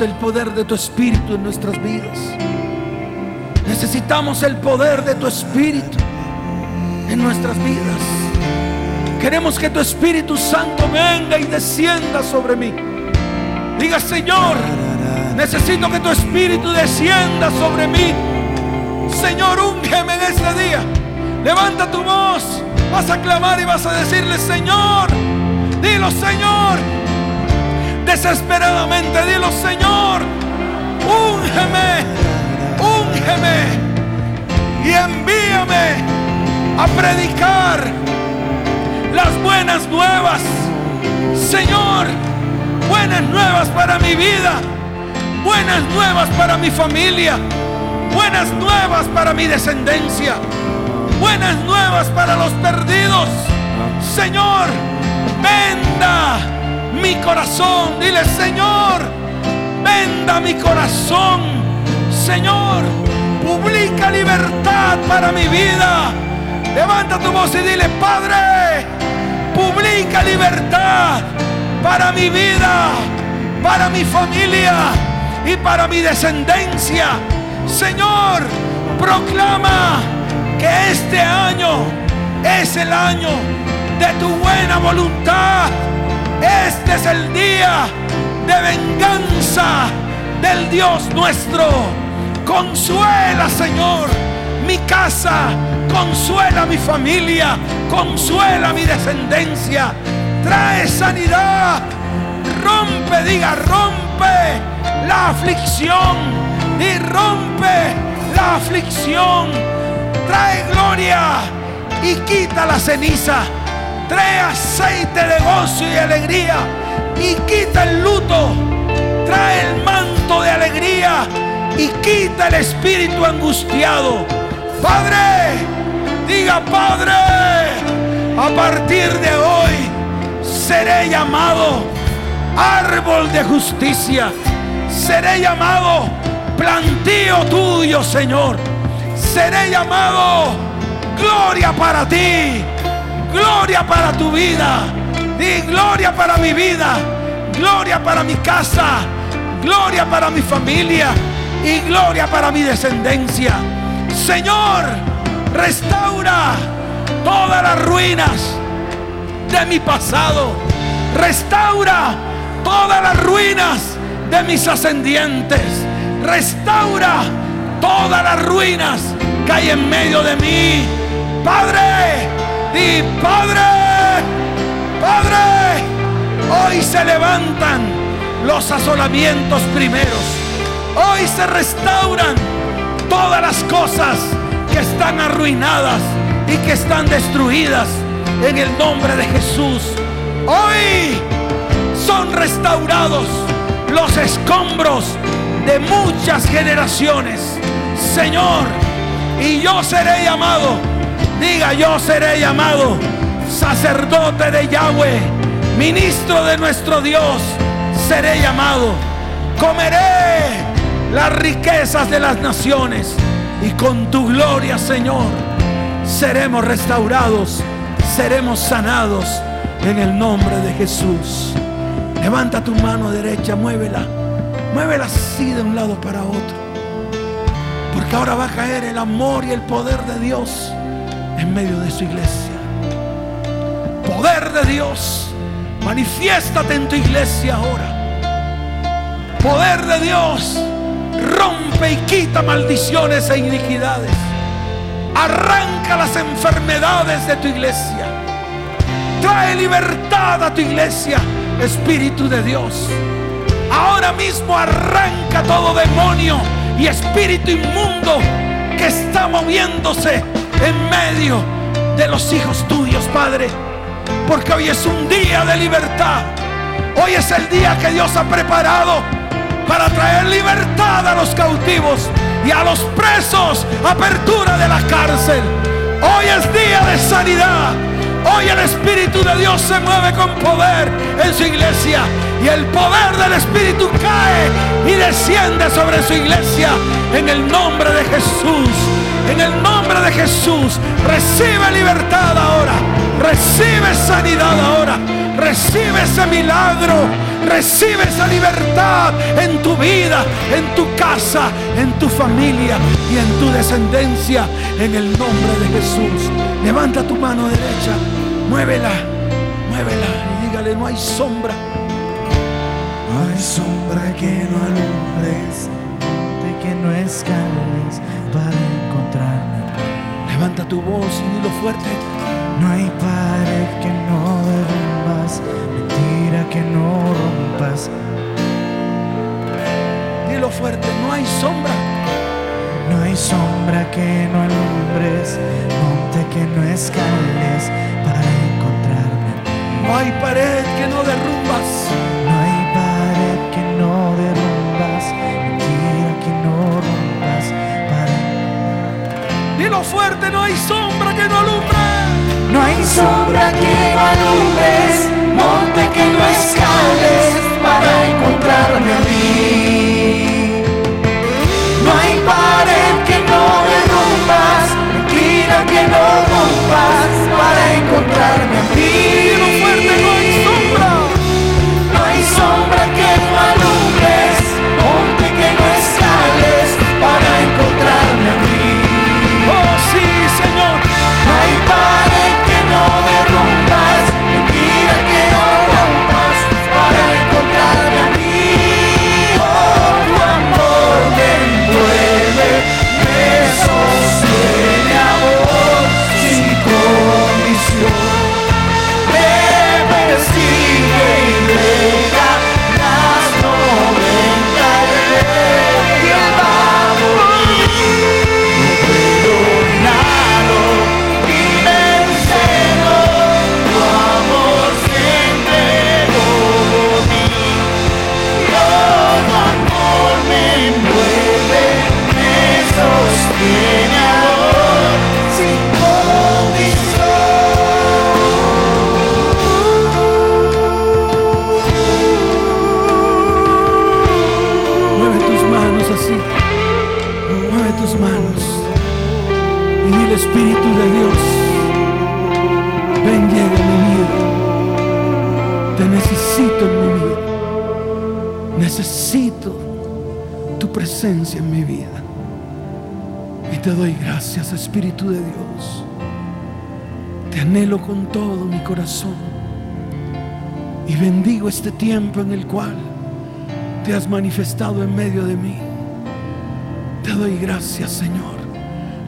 El poder de tu Espíritu en nuestras vidas. Necesitamos el poder de tu Espíritu en nuestras vidas. Queremos que tu Espíritu Santo venga y descienda sobre mí. Diga, Señor, necesito que tu Espíritu descienda sobre mí. Señor, úngeme en este día. Levanta tu voz. Vas a clamar y vas a decirle, Señor, dilo, Señor. Desesperadamente, dilo, Señor, úngeme, úngeme y envíame a predicar las buenas nuevas. Señor, buenas nuevas para mi vida, buenas nuevas para mi familia, buenas nuevas para mi descendencia, buenas nuevas para los perdidos. Señor, venda mi corazón. Dile, Señor, venda mi corazón. Señor, publica libertad para mi vida. Levanta tu voz y dile, Padre, publica libertad para mi vida, para mi familia y para mi descendencia. Señor, proclama que este año es el año de tu buena voluntad. Este es el día de venganza del Dios nuestro. Consuela, Señor, mi casa. Consuela mi familia. Consuela mi descendencia. Trae sanidad. Rompe, diga, rompe la aflicción. Y rompe la aflicción. Trae gloria y quita la ceniza. Trae aceite de gozo y alegría y quita el luto. Trae el manto de alegría y quita el espíritu angustiado. Padre, diga Padre, a partir de hoy seré llamado árbol de justicia. Seré llamado plantío tuyo, Señor. Seré llamado gloria para ti. Gloria para tu vida. Di gloria para mi vida. Gloria para mi casa. Gloria para mi familia. Y gloria para mi descendencia. Señor, restaura todas las ruinas de mi pasado. Restaura todas las ruinas de mis ascendientes. Restaura todas las ruinas que hay en medio de mí. Padre, di Padre, Padre, hoy se levantan los asolamientos primeros. Hoy se restauran todas las cosas que están arruinadas y que están destruidas en el nombre de Jesús. Hoy son restaurados los escombros de muchas generaciones. Señor, y yo seré llamado, diga yo seré llamado sacerdote de Yahweh, ministro de nuestro Dios, seré llamado. Comeré las riquezas de las naciones y con tu gloria, Señor, seremos restaurados, seremos sanados en el nombre de Jesús. Levanta tu mano derecha, muévela. Muévela así de un lado para otro. Porque ahora va a caer el amor y el poder de Dios en medio de su iglesia. Poder de Dios, manifiéstate en tu iglesia ahora. Poder de Dios, rompe y quita maldiciones e iniquidades. Arranca las enfermedades de tu iglesia. Trae libertad a tu iglesia Espíritu de Dios. Ahora mismo arranca todo demonio y espíritu inmundo que está moviéndose en medio de los hijos tuyos, Padre. Porque hoy es un día de libertad. Hoy es el día que Dios ha preparado para traer libertad a los cautivos y a los presos, apertura de la cárcel. Hoy es día de sanidad. Hoy el Espíritu de Dios se mueve con poder en su iglesia y el poder del Espíritu cae y desciende sobre su iglesia en el nombre de Jesús. En el nombre de Jesús, recibe libertad ahora, recibe sanidad ahora, recibe ese milagro, recibe esa libertad en tu vida, en tu casa, en tu familia y en tu descendencia, en el nombre de Jesús. Levanta tu mano derecha, muévela, muévela y dígale, no hay sombra. No hay sombra que no alumbres, que no escales para encontrarme. Levanta tu voz y dilo fuerte. No hay pared que no derrumbas, mentira que no rompas. Dilo fuerte, no hay sombra. No hay sombra que no alumbres, monte que no escales para encontrarme. No hay pared que no derrumbas. Fuerte, no hay sombra que no alumbre. No hay sombra que no alumbres, monte que no escales para encontrarme a mí. Espíritu de Dios. Ven, llega mi vida. Te necesito en mi vida. Necesito tu presencia en mi vida. Y te doy gracias, Espíritu de Dios. Te anhelo con todo mi corazón. Y bendigo este tiempo en el cual te has manifestado en medio de mí. Te doy gracias, Señor.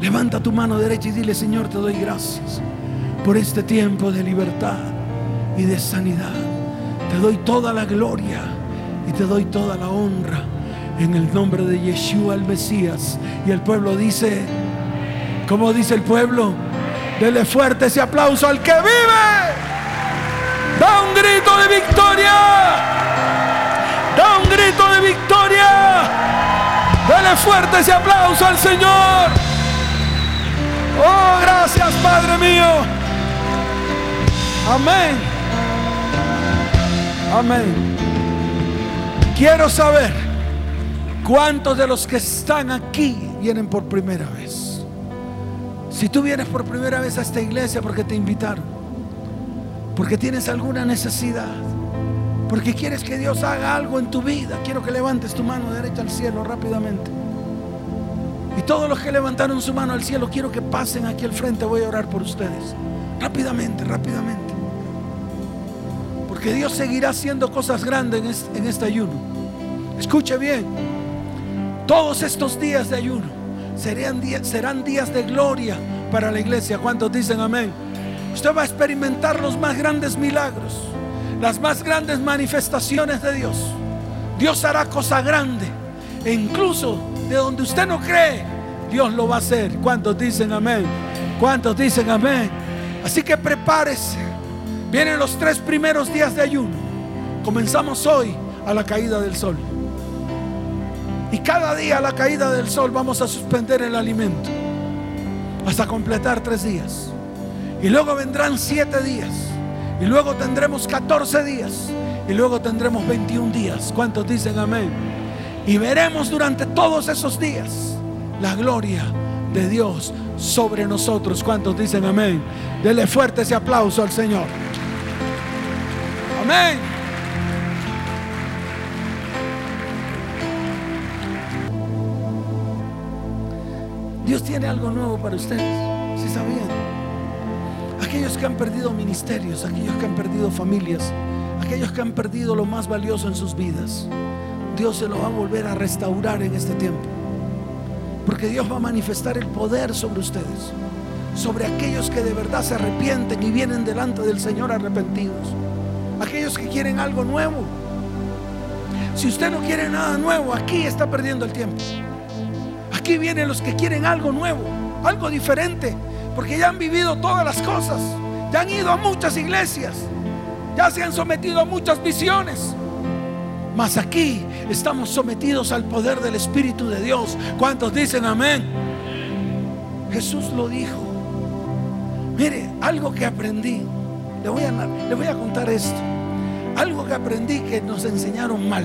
Levanta tu mano derecha y dile, Señor, te doy gracias por este tiempo de libertad y de sanidad. Te doy toda la gloria y te doy toda la honra en el nombre de Yeshua el Mesías. Y el pueblo dice, como dice el pueblo, dele fuerte ese aplauso al que vive. Da un grito de victoria. Da un grito de victoria. Dele fuerte ese aplauso al Señor. Oh, gracias Padre mío. Amén. Amén. Quiero saber cuántos de los que están aquí vienen por primera vez. Si tú vienes por primera vez a esta iglesia porque te invitaron, porque tienes alguna necesidad, porque quieres que Dios haga algo en tu vida, quiero que levantes tu mano derecha al cielo rápidamente. Todos los que levantaron su mano al cielo, quiero que pasen aquí al frente, voy a orar por ustedes. Rápidamente, rápidamente. Porque Dios seguirá haciendo cosas grandes en este, en este ayuno. Escuche bien. Todos estos días de ayuno serán días, serán días de gloria para la iglesia. ¿Cuántos dicen amén? Usted va a experimentar los más grandes milagros, las más grandes manifestaciones de Dios. Dios hará cosa grande. E incluso de donde usted no cree, Dios lo va a hacer. ¿Cuántos dicen amén? ¿Cuántos dicen amén? Así que prepárese. Vienen los tres primeros días de ayuno. Comenzamos hoy a la caída del sol. Y cada día a la caída del sol vamos a suspender el alimento hasta completar tres días. Y luego vendrán siete días. Y luego tendremos 14 días. Y luego tendremos 21 días. ¿Cuántos dicen amén? Y veremos durante todos esos días la gloria de Dios sobre nosotros. ¿Cuántos dicen amén? Dele fuerte ese aplauso al Señor. Amén. Dios tiene algo nuevo para ustedes, si sabían. Aquellos que han perdido ministerios, aquellos que han perdido familias, aquellos que han perdido lo más valioso en sus vidas, Dios se lo va a volver a restaurar en este tiempo. Porque Dios va a manifestar el poder sobre ustedes, sobre aquellos que de verdad se arrepienten y vienen delante del Señor arrepentidos, aquellos que quieren algo nuevo. Si usted no quiere nada nuevo, aquí está perdiendo el tiempo. Aquí vienen los que quieren algo nuevo, algo diferente, porque ya han vivido todas las cosas, ya han ido a muchas iglesias, ya se han sometido a muchas visiones. Mas aquí estamos sometidos al poder del Espíritu de Dios. ¿Cuántos dicen amén? Jesús lo dijo. Mire, algo que aprendí, le voy a, voy a contar esto. Algo que aprendí que nos enseñaron mal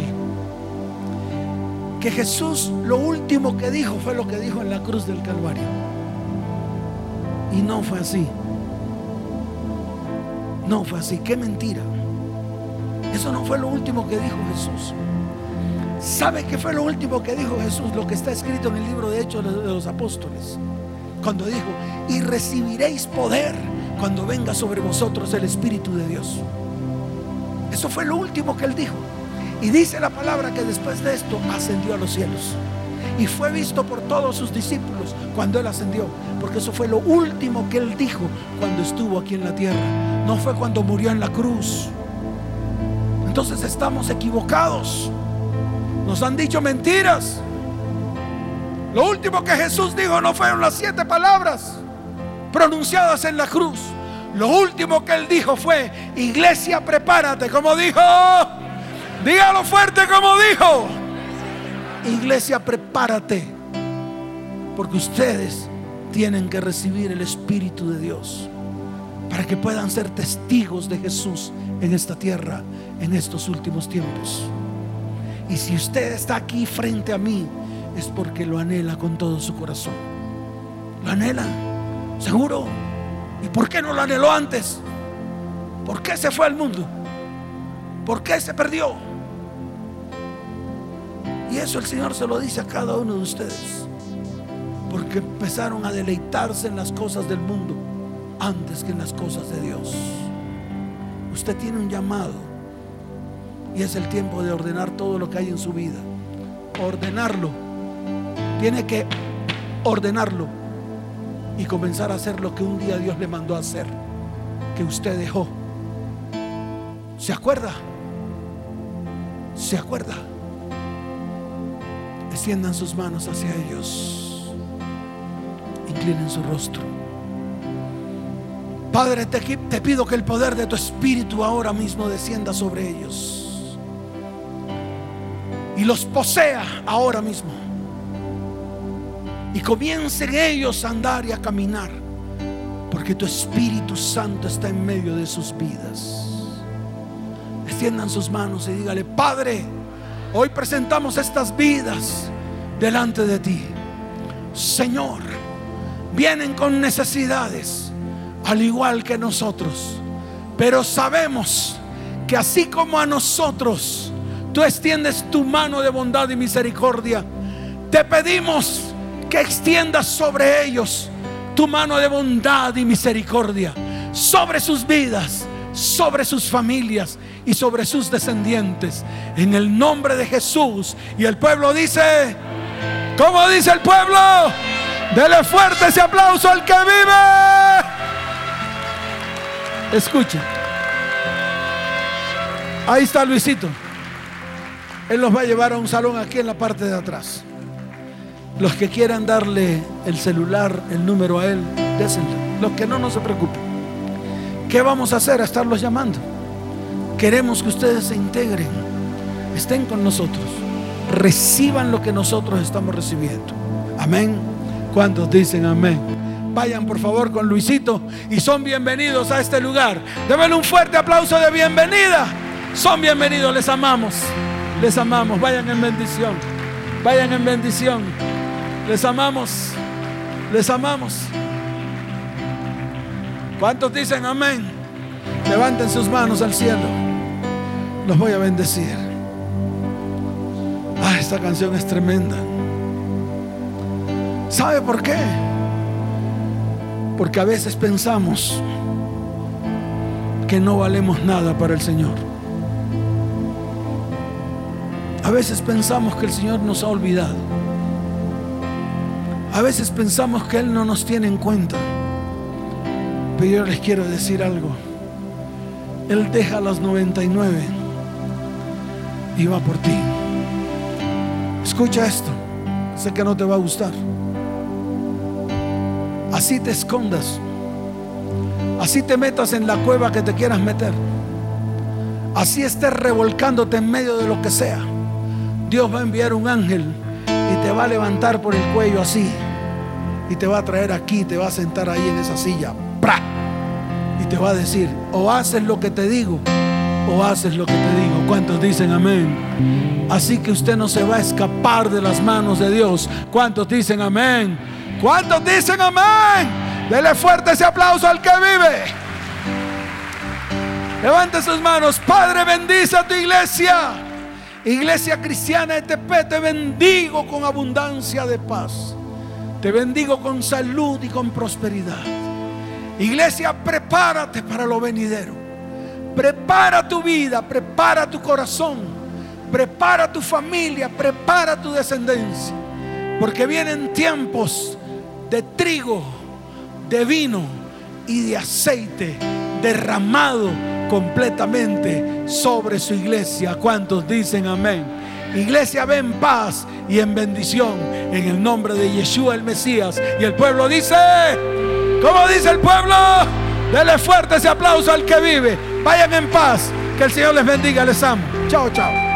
que Jesús lo último que dijo fue lo que dijo en la cruz del Calvario. Y no fue así. No fue así. Qué mentira. Eso no fue lo último que dijo Jesús. ¿Sabe qué fue lo último que dijo Jesús? Lo que está escrito en el libro de Hechos de los Apóstoles. Cuando dijo, y recibiréis poder cuando venga sobre vosotros el Espíritu de Dios. Eso fue lo último que él dijo. Y dice la palabra que después de esto ascendió a los cielos. Y fue visto por todos sus discípulos cuando él ascendió. Porque eso fue lo último que él dijo cuando estuvo aquí en la tierra. No fue cuando murió en la cruz. Entonces estamos equivocados. Nos han dicho mentiras. Lo último que Jesús dijo no fueron las siete palabras pronunciadas en la cruz. Lo último que él dijo fue, iglesia, prepárate, como dijo. Dígalo fuerte como dijo. Iglesia, prepárate. Porque ustedes tienen que recibir el Espíritu de Dios para que puedan ser testigos de Jesús en esta tierra en estos últimos tiempos. Y si usted está aquí frente a mí, es porque lo anhela con todo su corazón. Lo anhela, seguro. ¿Y por qué no lo anheló antes? ¿Por qué se fue al mundo? ¿Por qué se perdió? Y eso el Señor se lo dice a cada uno de ustedes. Porque empezaron a deleitarse en las cosas del mundo antes que en las cosas de Dios. Usted tiene un llamado y es el tiempo de ordenar todo lo que hay en su vida. Ordenarlo. Tiene que ordenarlo y comenzar a hacer lo que un día Dios le mandó a hacer, que usted dejó. ¿Se acuerda? ¿Se acuerda? Extiendan sus manos hacia ellos. Inclinen su rostro. Padre, te, te, pido que el poder de tu Espíritu ahora mismo descienda sobre ellos. Y los posea ahora mismo. Y comiencen ellos a andar y a caminar. Porque tu Espíritu Santo está en medio de sus vidas. Extiendan sus manos y dígale, Padre, hoy presentamos estas vidas delante de ti. Señor, vienen con necesidades, al igual que nosotros. Pero sabemos que así como a nosotros, tú extiendes tu mano de bondad y misericordia. Te pedimos que extiendas sobre ellos tu mano de bondad y misericordia, sobre sus vidas, sobre sus familias y sobre sus descendientes. En el nombre de Jesús. Y el pueblo dice, ¿cómo dice el pueblo? Dele fuerte ese aplauso al que vive. Escuchen. Ahí está Luisito. Él los va a llevar a un salón aquí en la parte de atrás. Los que quieran darle el celular, el número a él, désenle. Los que no, no se preocupen. ¿Qué vamos a hacer? A estarlos llamando. Queremos que ustedes se integren, estén con nosotros, reciban lo que nosotros estamos recibiendo. Amén. ¿Cuántos dicen amén? Vayan por favor con Luisito y son bienvenidos a este lugar. Deben un fuerte aplauso de bienvenida. Son bienvenidos, les amamos. Les amamos. Vayan en bendición. Vayan en bendición. Les amamos. Les amamos. ¿Cuántos dicen amén? Levanten sus manos al cielo. Los voy a bendecir. Ah, esta canción es tremenda. ¿Sabe por qué? Porque a veces pensamos que no valemos nada para el Señor. A veces pensamos que el Señor nos ha olvidado. A veces pensamos que Él no nos tiene en cuenta. Pero yo les quiero decir algo. Él deja las 99 y va por ti. Escucha esto. Sé que no te va a gustar. Así te escondas. Así te metas en la cueva que te quieras meter. Así estés revolcándote en medio de lo que sea. Dios va a enviar un ángel y te va a levantar por el cuello así. Y te va a traer aquí, te va a sentar ahí en esa silla. ¡Pra! Y te va a decir, o haces lo que te digo, o haces lo que te digo. ¿Cuántos dicen amén? Así que usted no se va a escapar de las manos de Dios. ¿Cuántos dicen amén? ¿Cuántos dicen amén? Dele fuerte ese aplauso al que vive. Levante sus manos. Padre, bendice a tu iglesia. Iglesia cristiana de Tepe, te bendigo con abundancia de paz. Te bendigo con salud y con prosperidad. Iglesia, prepárate para lo venidero. Prepara tu vida, prepara tu corazón, prepara tu familia, prepara tu descendencia. Porque vienen tiempos de trigo, de vino y de aceite derramado completamente sobre su iglesia. ¿Cuántos dicen amén? Iglesia, ve en paz y en bendición en el nombre de Yeshua el Mesías. Y el pueblo dice, ¿cómo dice el pueblo? Dele fuerte ese aplauso al que vive. Vayan en paz. Que el Señor les bendiga. Les amo. Chao, chao.